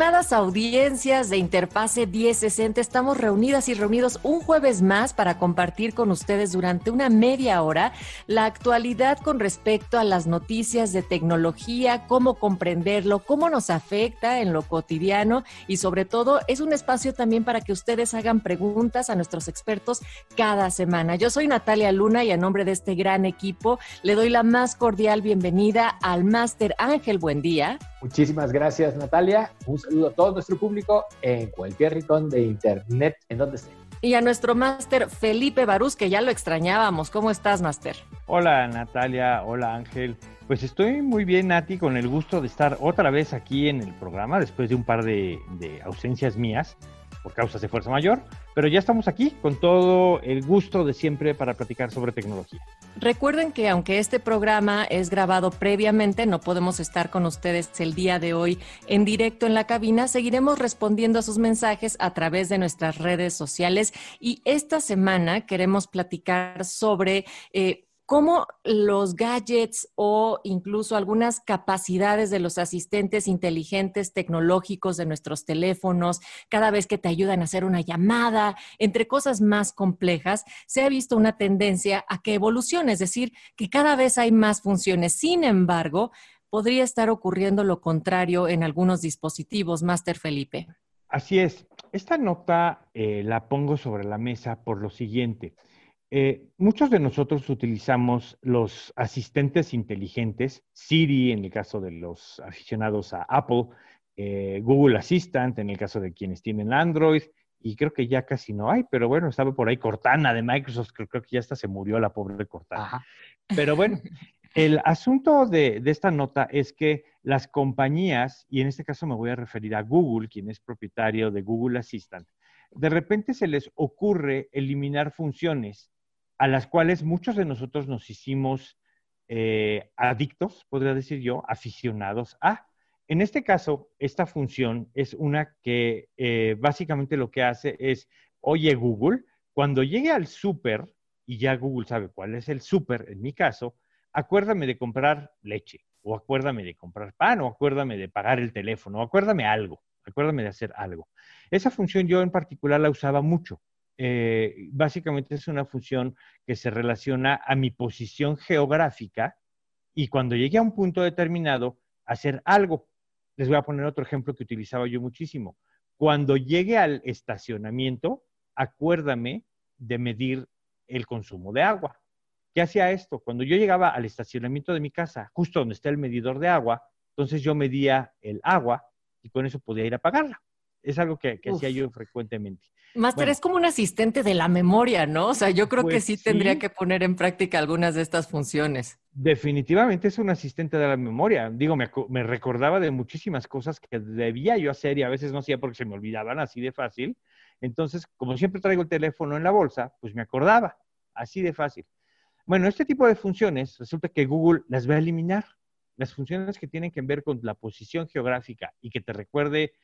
Estimadas audiencias de Interfase 1060, estamos reunidas y reunidos un jueves más para compartir con ustedes durante una media hora la actualidad con respecto a las noticias de tecnología, cómo comprenderlo, cómo nos afecta en lo cotidiano y sobre todo es un espacio también para que ustedes hagan preguntas a nuestros expertos cada semana. Yo soy Natalia Luna y a nombre de este gran equipo le doy la más cordial bienvenida al máster Ángel Buen Día. Muchísimas gracias, Natalia. Saludo a todo nuestro público en cualquier rincón de Internet, en donde esté. Y a nuestro máster Felipe Barús, que ya lo extrañábamos. ¿Cómo estás, máster? Hola, Natalia. Hola, Ángel. Pues estoy muy bien, Nati, con el gusto de estar otra vez aquí en el programa después de un par de, de ausencias mías por causas de fuerza mayor, pero ya estamos aquí con todo el gusto de siempre para platicar sobre tecnología. Recuerden que aunque este programa es grabado previamente, no podemos estar con ustedes el día de hoy en directo en la cabina. Seguiremos respondiendo a sus mensajes a través de nuestras redes sociales y esta semana queremos platicar sobre... Eh, cómo los gadgets o incluso algunas capacidades de los asistentes inteligentes tecnológicos de nuestros teléfonos, cada vez que te ayudan a hacer una llamada, entre cosas más complejas, se ha visto una tendencia a que evolucione, es decir, que cada vez hay más funciones. Sin embargo, podría estar ocurriendo lo contrario en algunos dispositivos, Master Felipe. Así es. Esta nota eh, la pongo sobre la mesa por lo siguiente. Eh, muchos de nosotros utilizamos los asistentes inteligentes, Siri en el caso de los aficionados a Apple, eh, Google Assistant en el caso de quienes tienen Android, y creo que ya casi no hay, pero bueno, estaba por ahí Cortana de Microsoft, creo, creo que ya hasta se murió la pobre Cortana. Pero bueno, el asunto de, de, esta nota es que las compañías, y en este caso me voy a referir a Google, quien es propietario de Google Assistant, de repente se les ocurre eliminar funciones a las cuales muchos de nosotros nos hicimos eh, adictos, podría decir yo, aficionados a. En este caso, esta función es una que eh, básicamente lo que hace es, oye Google, cuando llegue al súper, y ya Google sabe cuál es el súper, en mi caso, acuérdame de comprar leche, o acuérdame de comprar pan, o acuérdame de pagar el teléfono, o acuérdame algo, acuérdame de hacer algo. Esa función yo en particular la usaba mucho. Eh, básicamente es una función que se relaciona a mi posición geográfica y cuando llegue a un punto determinado, hacer algo. Les voy a poner otro ejemplo que utilizaba yo muchísimo. Cuando llegue al estacionamiento, acuérdame de medir el consumo de agua. ¿Qué hacía esto? Cuando yo llegaba al estacionamiento de mi casa, justo donde está el medidor de agua, entonces yo medía el agua y con eso podía ir a pagarla. Es algo que, hacía yo frecuentemente. Master, es como un asistente de la memoria, ¿no? O sea, yo creo que pues sí, tendría que poner en práctica algunas de estas funciones. Definitivamente es un asistente de la memoria. Digo, me, me, recordaba de muchísimas cosas que debía yo hacer y a veces no hacía porque se me olvidaban así de fácil. Entonces, como siempre traigo el teléfono en la bolsa, pues me acordaba, así de fácil. Bueno, este tipo de funciones resulta que Google las va a eliminar. Las funciones que tienen que ver con la posición geográfica y que te recuerde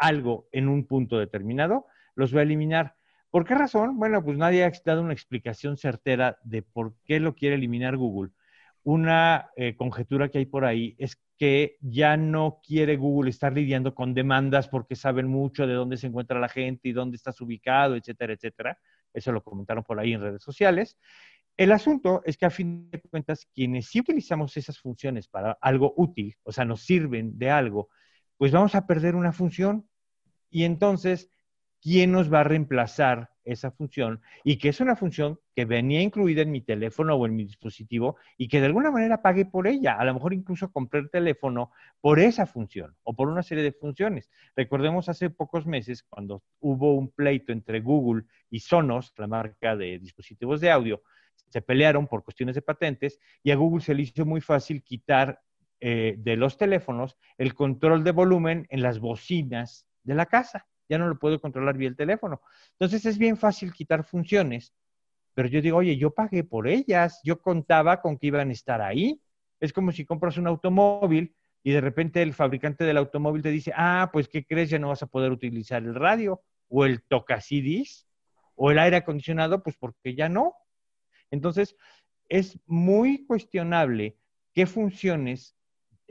algo en un punto determinado, los va a eliminar. ¿Por qué razón? Bueno, pues nadie ha dado una explicación certera de por qué lo quiere eliminar Google. Una eh, conjetura que hay por ahí es que ya no quiere Google estar lidiando con demandas porque saben mucho de dónde se encuentra la gente y dónde estás ubicado, etcétera, etcétera. Eso lo comentaron por ahí en redes sociales. El asunto es que a fin de cuentas, quienes sí utilizamos esas funciones para algo útil, o sea, nos sirven de algo, pues vamos a perder una función. Y entonces, ¿quién nos va a reemplazar esa función? Y que es una función que venía incluida en mi teléfono o en mi dispositivo y que de alguna manera pague por ella. A lo mejor incluso compré el teléfono por esa función o por una serie de funciones. Recordemos hace pocos meses cuando hubo un pleito entre Google y Sonos, la marca de dispositivos de audio, se pelearon por cuestiones de patentes y a Google se le hizo muy fácil quitar eh, de los teléfonos el control de volumen en las bocinas de la casa. Ya no lo puedo controlar vía el teléfono. Entonces es bien fácil quitar funciones, pero yo digo, oye, yo pagué por ellas, yo contaba con que iban a estar ahí. Es como si compras un automóvil y de repente el fabricante del automóvil te dice, ah, pues ¿qué crees? Ya no vas a poder utilizar el radio o el tocacidis o el aire acondicionado, pues porque ya no. Entonces, es muy cuestionable qué funciones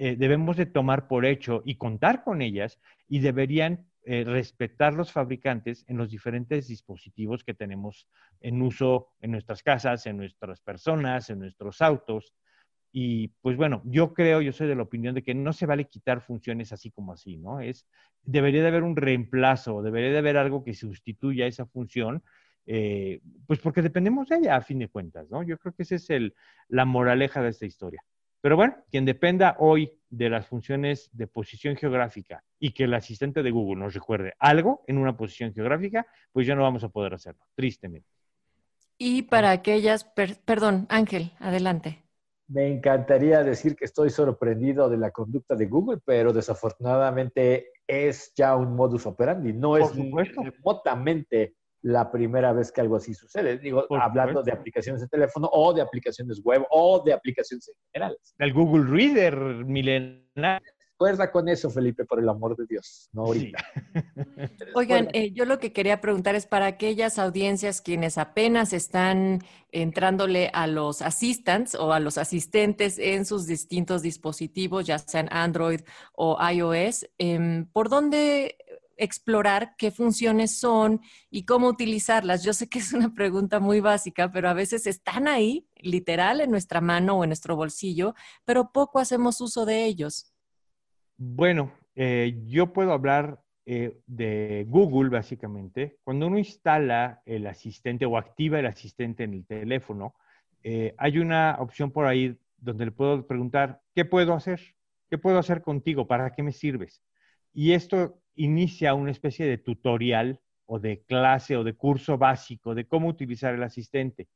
eh, debemos de tomar por hecho y contar con ellas y deberían eh, respetar los fabricantes en los diferentes dispositivos que tenemos en uso en nuestras casas, en nuestras personas, en nuestros autos. Y pues bueno, yo creo, yo soy de la opinión de que no se vale quitar funciones así como así, ¿no? Es, debería de haber un reemplazo, debería de haber algo que sustituya esa función, eh, pues porque dependemos de ella a fin de cuentas, ¿no? Yo creo que esa es el, la moraleja de esta historia. Pero bueno, quien dependa hoy de las funciones de posición geográfica y que el asistente de Google nos recuerde algo en una posición geográfica, pues ya no vamos a poder hacerlo, tristemente. Y para aquellas, perdón, Ángel, adelante. Me encantaría decir que estoy sorprendido de la conducta de Google, pero desafortunadamente es ya un modus operandi, no es remotamente la primera vez que algo así sucede. Digo, hablando de aplicaciones de teléfono o de aplicaciones web o de aplicaciones en general. El Google Reader milenario Recuerda con eso, Felipe, por el amor de Dios, no ahorita. Oigan, eh, yo lo que quería preguntar es para aquellas audiencias quienes apenas están entrándole a los assistants o a los asistentes en sus distintos dispositivos, ya sean Android o iOS, em, ¿por dónde explorar qué funciones son y cómo utilizarlas. Yo sé que es una pregunta muy básica, pero a veces están ahí, literal, en nuestra mano o en nuestro bolsillo, pero poco hacemos uso de ellos. Bueno, eh, yo puedo hablar eh, de Google, básicamente. Cuando uno instala el asistente o activa el asistente en el teléfono, eh, hay una opción por ahí donde le puedo preguntar, ¿qué puedo hacer? ¿Qué puedo hacer contigo? ¿Para qué me sirves? Y esto inicia una especie de tutorial o de clase o de curso básico de cómo utilizar el asistente.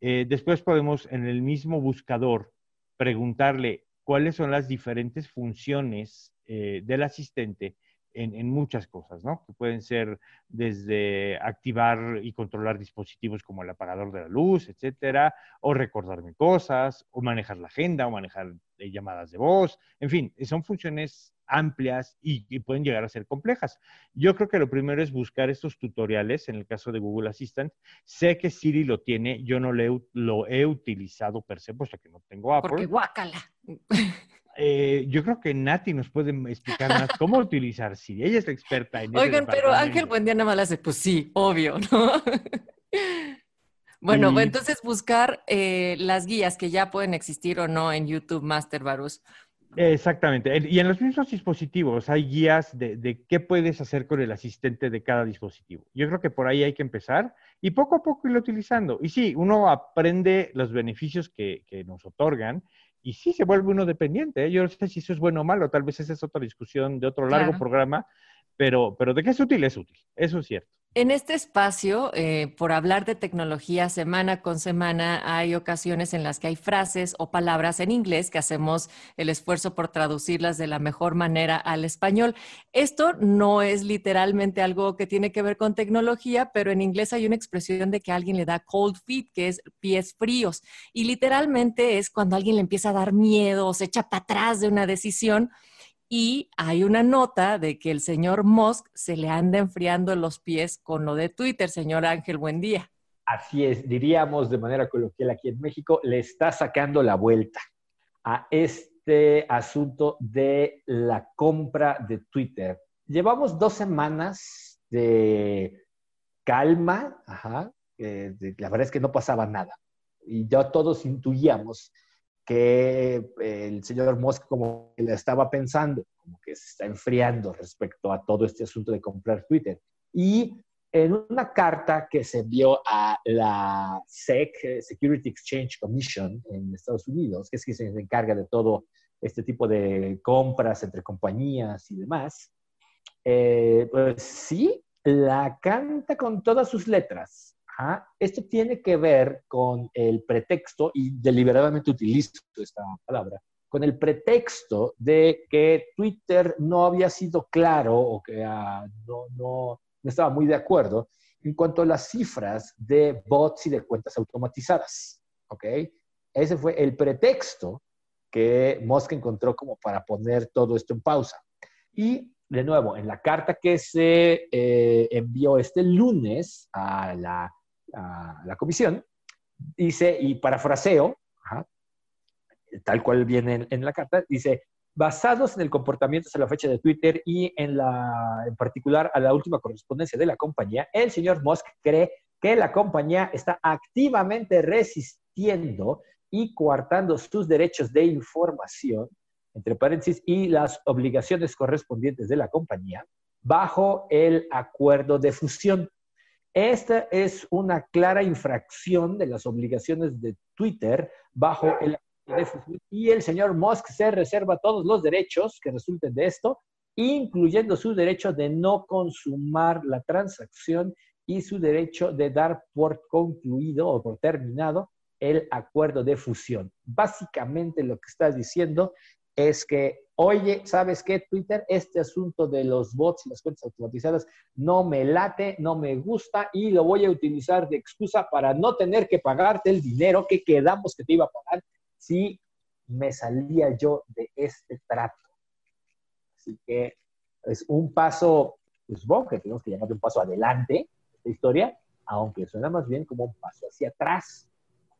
después podemos en el mismo buscador preguntarle cuáles son las diferentes funciones eh, del asistente en, muchas cosas, ¿no? Que pueden ser desde activar y controlar dispositivos como el apagador de la luz, etcétera, o recordarme cosas, o manejar la agenda, o manejar eh, llamadas de voz, en fin, son funciones amplias y, pueden llegar a ser complejas. Yo creo que lo primero es buscar estos tutoriales, en el caso de Google Assistant. Sé que Siri lo tiene, yo no lo he, utilizado per se, puesto que no tengo Apple. Porque guácala. Eh, yo creo que Nati nos puede explicar más cómo utilizar Siri. Ella es la experta en Oigan, pero Ángel Buendía nada más hace, pues sí, obvio, ¿no? bueno, entonces buscar eh, las guías que ya pueden existir o no en YouTube Master Barus. Exactamente. Y en los mismos dispositivos hay guías de, qué puedes hacer con el asistente de cada dispositivo. Yo creo que por ahí hay que empezar y poco a poco irlo utilizando. Y sí, uno aprende los beneficios que, que nos otorgan y sí se vuelve uno dependiente. ¿eh? Yo no sé si eso es bueno o malo, tal vez esa es otra discusión de otro largo programa, pero, pero de qué es útil, es útil. Eso es cierto. En este espacio, eh, por hablar de tecnología semana con semana, hay ocasiones en las que hay frases o palabras en inglés que hacemos el esfuerzo por traducirlas de la mejor manera al español. Esto no es literalmente algo que tiene que ver con tecnología, pero en inglés hay una expresión de que alguien le da cold feet, que es pies fríos. Y literalmente es cuando alguien le empieza a dar miedo o se echa para atrás de una decisión y hay una nota de que el señor Musk se le anda enfriando los pies con lo de Twitter. Señor Ángel, buen día. Así es, diríamos de manera coloquial aquí en México, le está sacando la vuelta a este asunto de la compra de Twitter. Llevamos dos semanas de calma, ajá, la verdad es que no pasaba nada. Y ya todos intuíamos que el señor Musk como que le estaba pensando, como que se está enfriando respecto a todo este asunto de comprar Twitter. Y en una carta que se envió a la SEC, Security Exchange Commission en Estados Unidos, que es quien se encarga de todo este tipo de compras entre compañías y demás, eh, pues sí, la canta con todas sus letras esto tiene que ver con el pretexto, y deliberadamente utilizo esta palabra, con el pretexto de que Twitter no había sido claro o que ah, no, no, estaba muy de acuerdo en cuanto a las cifras de bots y de cuentas automatizadas. ¿Ok? Ese fue el pretexto que Musk encontró como para poner todo esto en pausa. Y de nuevo, en la carta que se eh, envió este lunes a la, la, comisión, dice, y parafraseo, tal cual viene en, la carta, dice, basados en el comportamiento hasta la fecha de Twitter y en, la, en particular a la última correspondencia de la compañía, el señor Musk cree que la compañía está activamente resistiendo y coartando sus derechos de información, entre paréntesis, y las obligaciones correspondientes de la compañía bajo el acuerdo de fusión. Esta es una clara infracción de las obligaciones de Twitter bajo el y el señor Musk se reserva todos los derechos que resulten de esto, incluyendo su derecho de no consumar la transacción y su derecho de dar por concluido o por terminado el acuerdo de fusión. Básicamente lo que estás diciendo es que, oye, ¿sabes qué, Twitter? Este asunto de los bots y las cuentas automatizadas no me late, no me gusta y lo voy a utilizar de excusa para no tener que pagarte el dinero que quedamos que te iba a pagar si me salía yo de este trato. Así que es un paso, pues, supongo que tenemos que llamarle un paso adelante esta historia, aunque suena más bien como un paso hacia atrás.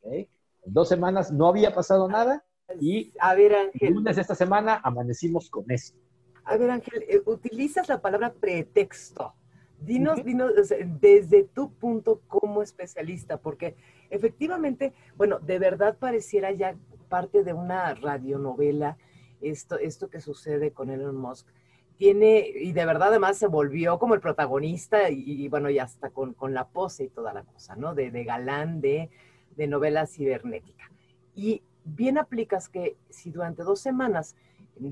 En dos semanas no había pasado nada y a ver, Ángel, el lunes de esta semana amanecimos con esto. A ver, Ángel, eh, utilizas la palabra pretexto. Dinos, dinos, desde tu punto como especialista, porque efectivamente, bueno, de verdad pareciera ya parte de una radionovela esto, esto que sucede con Elon Musk. Tiene, y de verdad además se volvió como el protagonista y, bueno, y hasta con, con, la pose y toda la cosa, ¿no? De, de galán de, de novela cibernética. Y bien aplicas que si durante dos semanas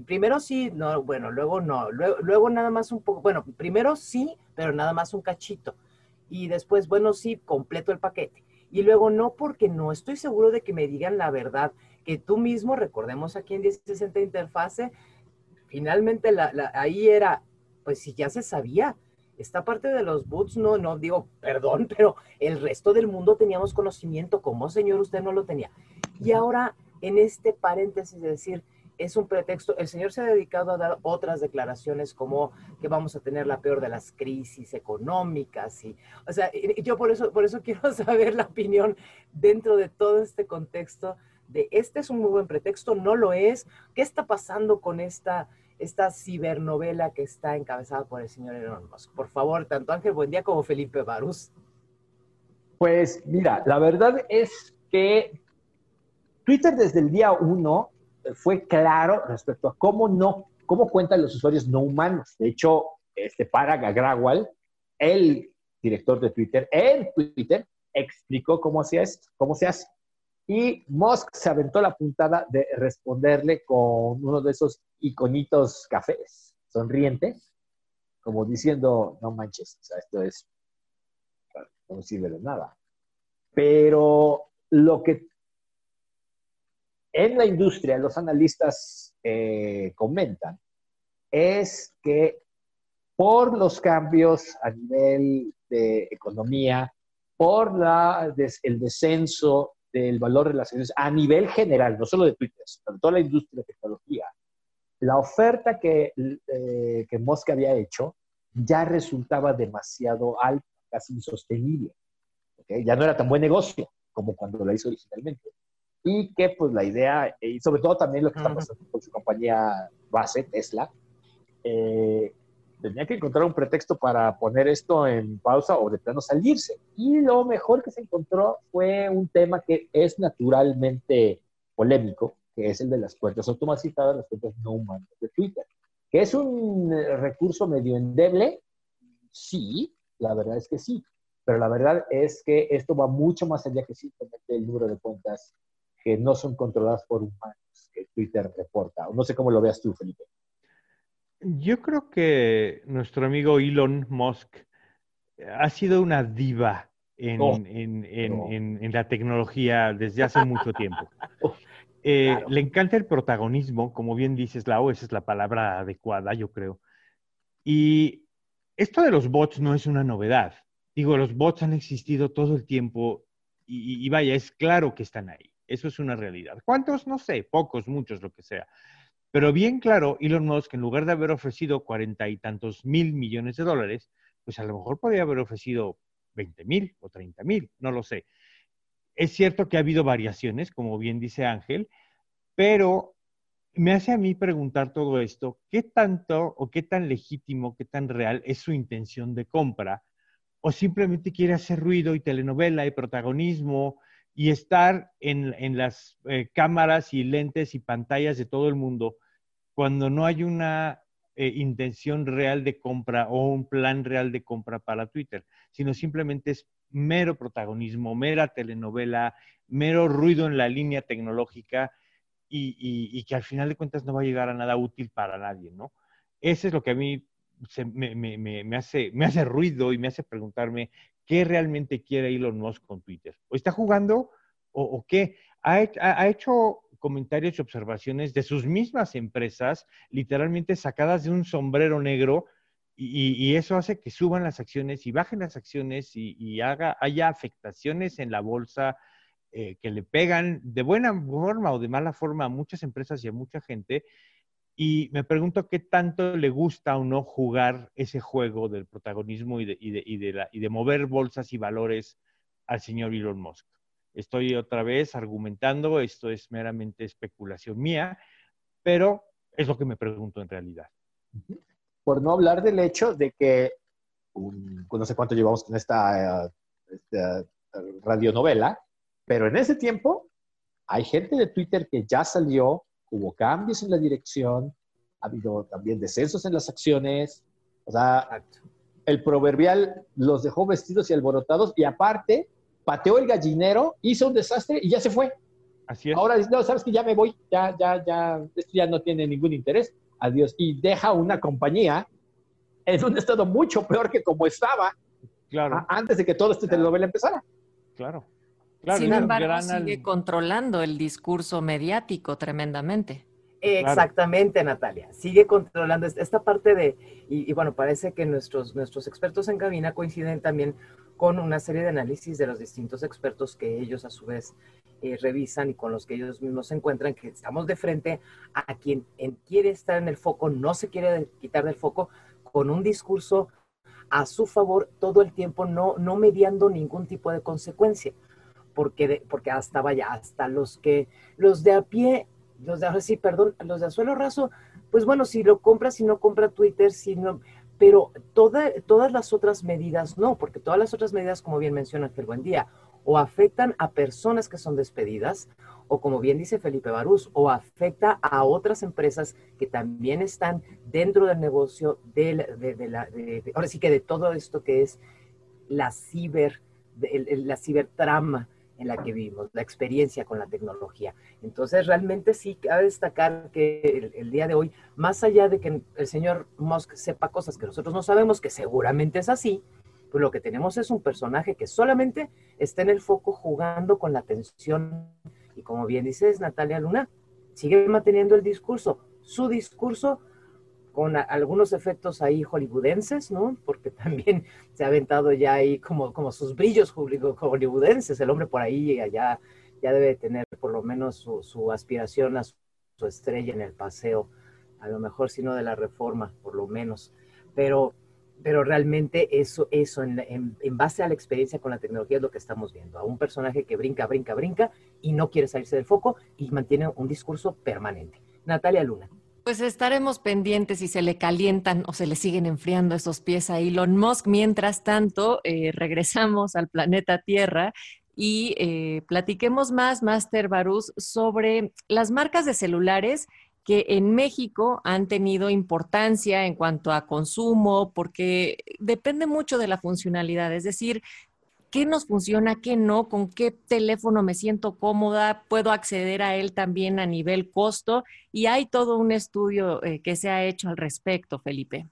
primero sí, no, bueno, luego no, luego, luego, nada más un poco, bueno, primero sí, pero nada más un cachito. Y después, bueno, sí, completo el paquete. Y luego no, porque no estoy seguro de que me digan la verdad, que tú mismo, recordemos aquí en 1060 Interfase, finalmente la, ahí era, pues si ya se sabía, esta parte de los boots, no, no digo perdón, pero el resto del mundo teníamos conocimiento, como señor usted no lo tenía. Y ahora, en este paréntesis de decir, es un pretexto. El señor se ha dedicado a dar otras declaraciones como que vamos a tener la peor de las crisis económicas y, o sea, yo por eso, por eso quiero saber la opinión dentro de todo este contexto de este es un muy buen pretexto, no lo es. ¿Qué está pasando con esta, esta cibernovela que está encabezada por el señor Elon Musk? Por favor, tanto Ángel Buendía como Felipe Barús. Pues mira, la verdad es que Twitter desde el día uno fue claro respecto a cómo no, cómo cuentan los usuarios no humanos. De hecho, este Parag Agrawal, el director de Twitter, en Twitter, explicó cómo se hace, cómo se hace. Y Musk se aventó la puntada de responderle con uno de esos iconitos cafés sonrientes, como diciendo, no manches, esto es, no sirve de nada. Pero lo que en la industria los analistas eh, comentan es que por los cambios a nivel de economía, por la, el descenso del valor de las acciones a nivel general, no solo de Twitter, sino toda la industria de tecnología, la oferta que, eh, que Mosca había hecho ya resultaba demasiado alta, casi insostenible. Ya no era tan buen negocio como cuando la hizo originalmente y que pues la idea, y sobre todo también lo que está pasando con su compañía base, Tesla, eh, tenía que encontrar un pretexto para poner esto en pausa o de plano salirse. Y lo mejor que se encontró fue un tema que es naturalmente polémico, que es el de las cuentas automatizadas, las cuentas no humanas de Twitter. ¿Que es un recurso medio endeble? Sí, la verdad es que sí. Pero la verdad es que esto va mucho más allá que simplemente el número de cuentas que no son controladas por humanos, que Twitter reporta. No sé cómo lo veas tú, Felipe. Yo creo que nuestro amigo Elon Musk ha sido una diva en, la tecnología desde hace mucho tiempo. Eh, le encanta el protagonismo, como bien dices, Lau, esa es la palabra adecuada, yo creo. Y esto de los bots no es una novedad. Digo, los bots han existido todo el tiempo y, vaya, es claro que están ahí. Eso es una realidad. ¿Cuántos? No sé, pocos, muchos, lo que sea. Pero bien claro, Elon Musk, en lugar de haber ofrecido cuarenta y tantos mil millones de dólares, pues a lo mejor podría haber ofrecido 20 mil o 30 mil, no lo sé. Es cierto que ha habido variaciones, como bien dice Ángel, pero me hace a mí preguntar todo esto, ¿qué tanto o qué tan legítimo, qué tan real es su intención de compra? ¿O simplemente quiere hacer ruido y telenovela y protagonismo y estar en, las eh, cámaras y lentes y pantallas de todo el mundo cuando no hay una eh, intención real de compra o un plan real de compra para Twitter, sino simplemente es mero protagonismo, mera telenovela, mero ruido en la línea tecnológica y, que al final de cuentas no va a llegar a nada útil para nadie, ¿no? Eso es lo que a mí me, hace, me hace ruido y me hace preguntarme qué realmente quiere Elon Musk con Twitter. ¿O está jugando o, qué? Ha, hecho comentarios y observaciones de sus mismas empresas, literalmente sacadas de un sombrero negro, y, eso hace que suban las acciones y bajen las acciones y, haga, haya afectaciones en la bolsa eh, que le pegan de buena forma o de mala forma a muchas empresas y a mucha gente. Y me pregunto qué tanto le gusta o no jugar ese juego del protagonismo y de, mover bolsas y valores al señor Elon Musk. Estoy otra vez argumentando, esto es meramente especulación mía, pero es lo que me pregunto en realidad. Por no hablar del hecho de que, no sé cuánto llevamos con esta, eh, esta radionovela, pero en ese tiempo hay gente de Twitter que ya salió hubo cambios en la dirección, ha habido también descensos en las acciones, o sea, el proverbial los dejó vestidos y alborotados y aparte pateó el gallinero, hizo un desastre y ya se fue. Así es. Ahora dice, no, sabes que ya me voy, ya, ya, ya, esto ya no tiene ningún interés, adiós. Y deja una compañía en un estado mucho peor que como estaba claro. antes de que todo este telenovela empezara. Claro. Sin embargo, sigue controlando el discurso mediático tremendamente. Exactamente, Natalia. Sigue controlando esta parte de, y, bueno, parece que nuestros, nuestros expertos en cabina coinciden también con una serie de análisis de los distintos expertos que ellos a su vez eh, revisan y con los que ellos mismos se encuentran, que estamos de frente a quien quiere estar en el foco, no se quiere quitar del foco, con un discurso a su favor todo el tiempo, no, no mediando ningún tipo de consecuencia porque, porque hasta vaya, hasta los que, los de a pie, los de, sí, perdón, los de a suelo raso, pues bueno, si lo compra, si no compra Twitter, si no, pero toda, todas las otras medidas no, porque todas las otras medidas, como bien menciona el buen día, o afectan a personas que son despedidas, o como bien dice Felipe Barús, o afecta a otras empresas que también están dentro del negocio de, de, la, ahora sí que de todo esto que es la ciber, la cibertrama, en la que vivimos, la experiencia con la tecnología. Entonces, realmente sí cabe destacar que el, día de hoy, más allá de que el señor Musk sepa cosas que nosotros no sabemos, que seguramente es así, pues lo que tenemos es un personaje que solamente está en el foco jugando con la atención. Y como bien dices, Natalia Luna, sigue manteniendo el discurso. Su discurso con algunos efectos ahí hollywoodenses, ¿no? Porque también se ha aventado ya ahí como, como sus brillos hollywoodenses. El hombre por ahí ya, ya debe tener por lo menos su, aspiración a su, estrella en el paseo. A lo mejor si no de la reforma, por lo menos. Pero, pero realmente eso, eso en, en base a la experiencia con la tecnología es lo que estamos viendo. A un personaje que brinca, brinca, brinca y no quiere salirse del foco y mantiene un discurso permanente. Natalia Luna. Pues estaremos pendientes si se le calientan o se le siguen enfriando esos pies a Elon Musk. Mientras tanto, eh, regresamos al planeta Tierra y eh, platiquemos más, Master Barús, sobre las marcas de celulares que en México han tenido importancia en cuanto a consumo, porque depende mucho de la funcionalidad. Es decir, qué nos funciona, qué no, con qué teléfono me siento cómoda, puedo acceder a él también a nivel costo y hay todo un estudio eh, que se ha hecho al respecto, Felipe.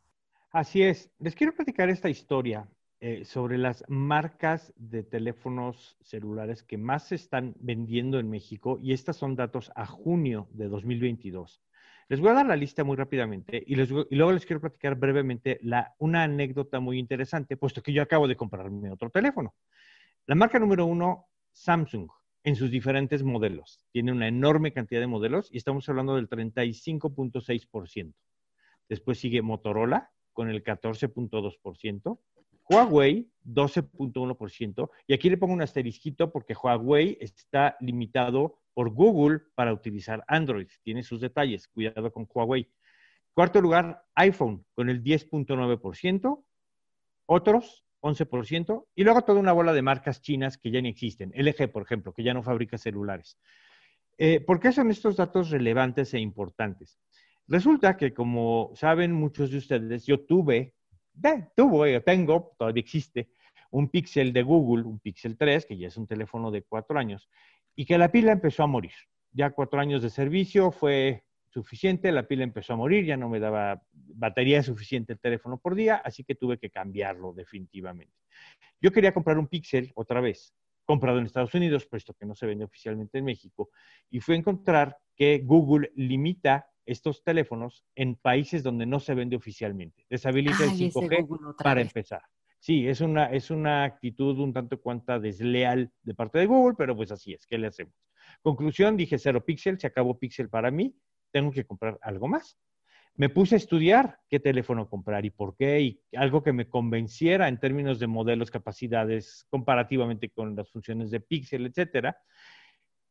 Así es, les quiero platicar esta historia. eh, sobre las marcas de teléfonos celulares que más se están vendiendo en México y estas son datos a junio de 2022. Les voy a dar la lista muy rápidamente y, luego les quiero platicar brevemente una anécdota muy interesante, puesto que yo acabo de comprarme otro teléfono. La marca número uno, Samsung, en sus diferentes modelos. Tiene una enorme cantidad de modelos y estamos hablando del 35.6%. Después sigue Motorola con el 14.2%. Huawei, 12.1%. Y aquí le pongo un asterisquito porque Huawei está limitado por Google para utilizar Android. Tiene sus detalles. Cuidado con Huawei. Cuarto lugar, iPhone con el 10.9%. Otros, 11%. Y luego toda una bola de marcas chinas que ya ni existen. LG, por ejemplo, que ya no fabrica celulares. Eh, ¿Por qué son estos datos relevantes e importantes? Resulta que, como saben muchos de ustedes, yo tuve tuvo, yo tengo, todavía existe, un Pixel de Google, un Pixel 3, que ya es un teléfono de cuatro años, y que la pila empezó a morir. Ya cuatro años de servicio fue suficiente, la pila empezó a morir, ya no me daba batería suficiente el teléfono por día, así que tuve que cambiarlo definitivamente. Yo quería comprar un Pixel otra vez, comprado en Estados Unidos, puesto que no se vende oficialmente en México, y fue a encontrar que Google limita estos teléfonos en países donde no se vende oficialmente. Deshabilita el 5G para empezar. Sí, es una, es una actitud un tanto cuanta desleal de parte de Google, pero pues así es, ¿qué le hacemos? Conclusión, dije cero píxel, se acabó píxel para mí, tengo que comprar algo más. Me puse a estudiar qué teléfono comprar y por qué, y algo que me convenciera en términos de modelos, capacidades, comparativamente con las funciones de píxel, etcétera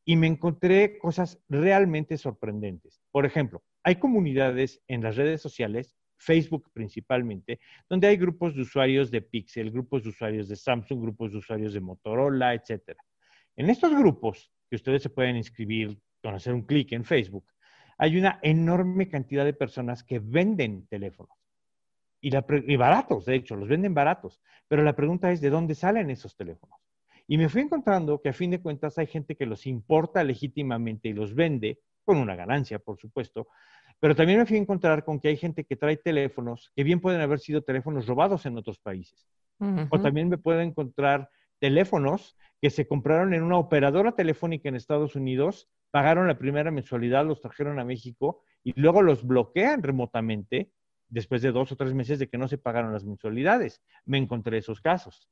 y me encontré cosas realmente sorprendentes. Por ejemplo, hay comunidades en las redes sociales, Facebook principalmente, donde hay grupos de usuarios de Pixel, grupos de usuarios de Samsung, grupos de usuarios de Motorola, etc. En estos grupos, que ustedes se pueden inscribir con hacer un clic en Facebook, hay una enorme cantidad de personas que venden teléfonos. Y, y baratos, de hecho, los venden baratos. Pero la pregunta es, ¿de dónde salen esos teléfonos? Y me fui encontrando que a fin de cuentas hay gente que los importa legítimamente y los vende, con una ganancia, por supuesto, pero también me fui a encontrar con que hay gente que trae teléfonos que bien pueden haber sido teléfonos robados en otros países. O también me puedo encontrar teléfonos que se compraron en una operadora telefónica en Estados Unidos, pagaron la primera mensualidad, los trajeron a México y luego los bloquean remotamente después de dos o tres meses de que no se pagaron las mensualidades. Me encontré esos casos.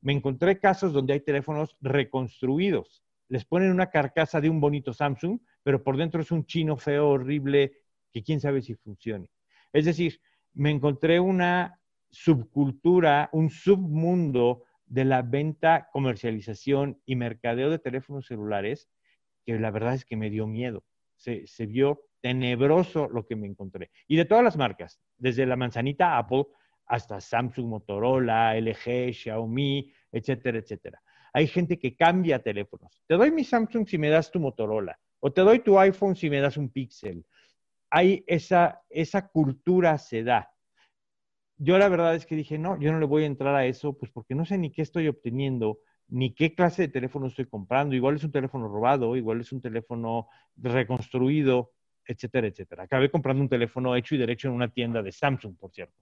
Me encontré casos donde hay teléfonos reconstruidos. Les ponen una carcasa de un bonito Samsung, pero por dentro es un chino feo, horrible, que quién sabe si funcione. Es decir, me encontré una subcultura, un submundo de la venta, comercialización y mercadeo de teléfonos celulares que la verdad es que me dio miedo. Se, vio tenebroso lo que me encontré. Y de todas las marcas, desde la manzanita Apple hasta Samsung, Motorola, LG, Xiaomi, etcétera, etcétera. Hay gente que cambia teléfonos. Te doy mi Samsung si me das tu Motorola, o te doy tu iPhone si me das un Pixel. Hay esa, esa cultura se da. Yo la verdad es que dije, no, yo no le voy a entrar a eso, pues porque no sé ni qué estoy obteniendo, ni qué clase de teléfono estoy comprando. Igual es un teléfono robado, igual es un teléfono reconstruido, etcétera, etcétera. Acabé comprando un teléfono hecho y derecho en una tienda de Samsung, por cierto.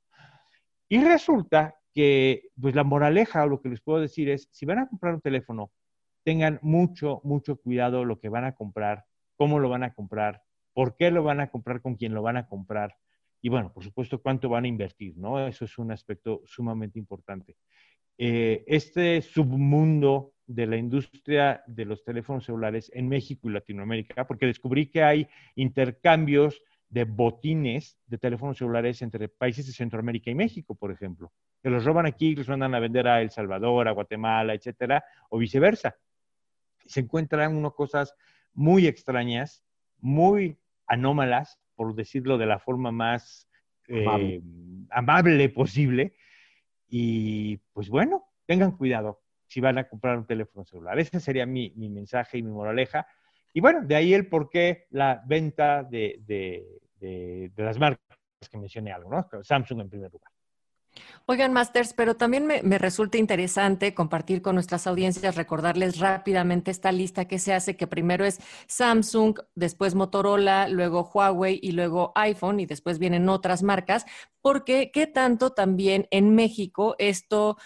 Y resulta que, pues la moraleja o lo que les puedo decir es, si van a comprar un teléfono, tengan mucho, mucho cuidado lo que van a comprar, cómo lo van a comprar, por qué lo van a comprar, con quién lo van a comprar y bueno, por supuesto, cuánto van a invertir, ¿no? Eso es un aspecto sumamente importante. Eh, este submundo de la industria de los teléfonos celulares en México y Latinoamérica, porque descubrí que hay intercambios de botines de teléfonos celulares entre países de Centroamérica y México, por ejemplo, que los roban aquí y los mandan a vender a El Salvador, a Guatemala, etcétera, o viceversa. Se encuentran unas cosas muy extrañas, muy anómalas, por decirlo de la forma más eh, amable. posible. Y pues bueno, tengan cuidado si van a comprar un teléfono celular. Ese sería mi, mi mensaje y mi moraleja. Y bueno, de ahí el por qué la venta de, de, las marcas que mencioné algo, ¿no? Samsung en primer lugar. Oigan, Masters, pero también me, resulta interesante compartir con nuestras audiencias, recordarles rápidamente esta lista que se hace, que primero es Samsung, después Motorola, luego Huawei y luego iPhone y después vienen otras marcas, porque qué tanto también en México esto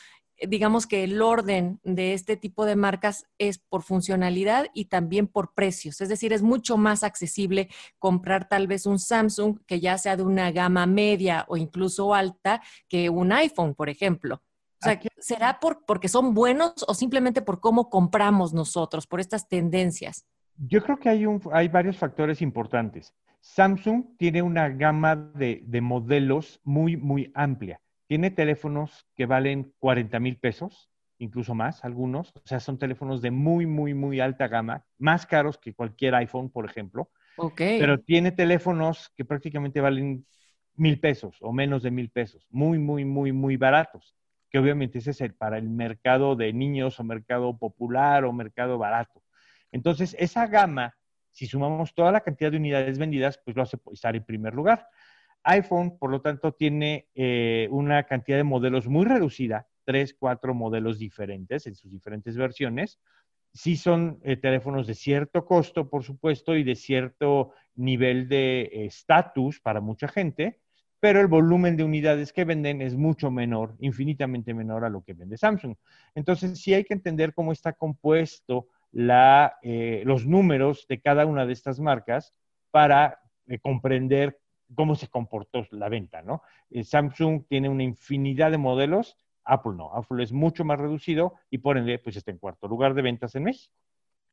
digamos que el orden de este tipo de marcas es por funcionalidad y también por precios. Es decir, es mucho más accesible comprar tal vez un Samsung que ya sea de una gama media o incluso alta que un iPhone, por ejemplo. O sea, ¿será por, porque son buenos o simplemente por cómo compramos nosotros, por estas tendencias? Yo creo que hay, un, hay varios factores importantes. Samsung tiene una gama de, de modelos muy, muy amplia. Tiene teléfonos que valen 40 mil pesos, incluso más, algunos. O sea, son teléfonos de muy, muy, muy alta gama, más caros que cualquier iPhone, por ejemplo. Ok. Pero tiene teléfonos que prácticamente valen mil pesos o menos de mil pesos, muy, muy, muy, muy baratos, que obviamente ese es el, para el mercado de niños o mercado popular o mercado barato. Entonces, esa gama, si sumamos toda la cantidad de unidades vendidas, pues lo hace estar en primer lugar iPhone, por lo tanto, tiene eh, una cantidad de modelos muy reducida, tres, cuatro modelos diferentes en sus diferentes versiones. Sí son eh, teléfonos de cierto costo, por supuesto, y de cierto nivel de estatus para mucha gente, pero el volumen de unidades que venden es mucho menor, infinitamente menor a lo que vende Samsung. Entonces, sí hay que entender cómo está compuesto la, eh, los números de cada una de estas marcas para comprender cómo se comportó la venta, ¿no? Eh, Samsung tiene una infinidad de modelos, Apple no, Apple es mucho más reducido y por ende, pues está en cuarto lugar de ventas en México.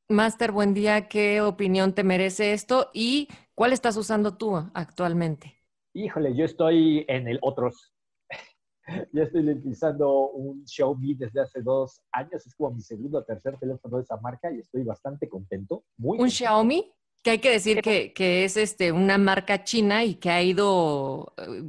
Master, buen día, ¿qué opinión te merece esto y cuál estás usando tú actualmente? Híjole, yo estoy en el otros. ya estoy utilizando un Xiaomi desde hace dos años, es como mi segundo o tercer teléfono de esa marca y estoy bastante contento. Muy ¿Un Xiaomi? Que hay que decir que, que, es este, una marca china y que ha ido eh,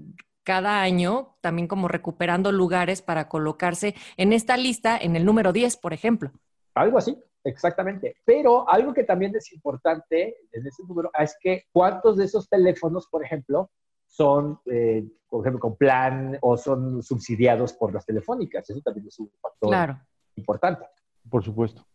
cada año también como recuperando lugares para colocarse en esta lista, en el número 10, por ejemplo. Algo así, exactamente. Pero algo que también es importante en ese número es que cuántos de esos teléfonos, por ejemplo, son, eh, por ejemplo, con plan o son subsidiados por las telefónicas. Eso también es un factor claro. importante. Por supuesto.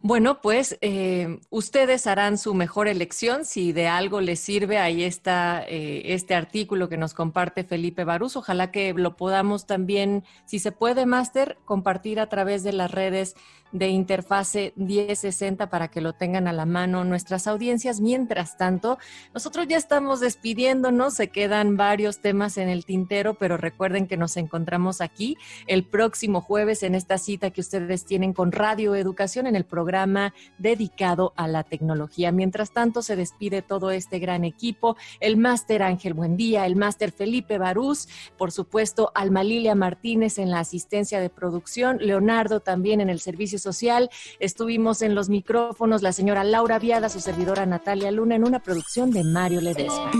Bueno, pues eh, ustedes harán su mejor elección. Si de algo les sirve, ahí está eh, este artículo que nos comparte Felipe Barús. Ojalá que lo podamos también, si se puede, Máster, compartir a través de las redes de interfase 1060 para que lo tengan a la mano nuestras audiencias. Mientras tanto, nosotros ya estamos despidiéndonos, se quedan varios temas en el tintero, pero recuerden que nos encontramos aquí el próximo jueves en esta cita que ustedes tienen con Radio Educación en el programa dedicado a la tecnología. Mientras tanto, se despide todo este gran equipo, el máster Ángel Buendía, el máster Felipe Barús, por supuesto, Alma Lilia Martínez en la asistencia de producción, Leonardo también en el servicio social. Estuvimos en los micrófonos la señora Laura Viada, su servidora Natalia Luna, en una producción de Mario Ledesma.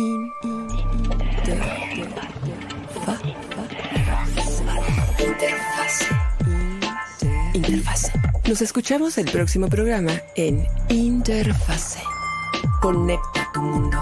Interfase. Nos escuchamos el próximo programa en Interfase. Conecta tu mundo.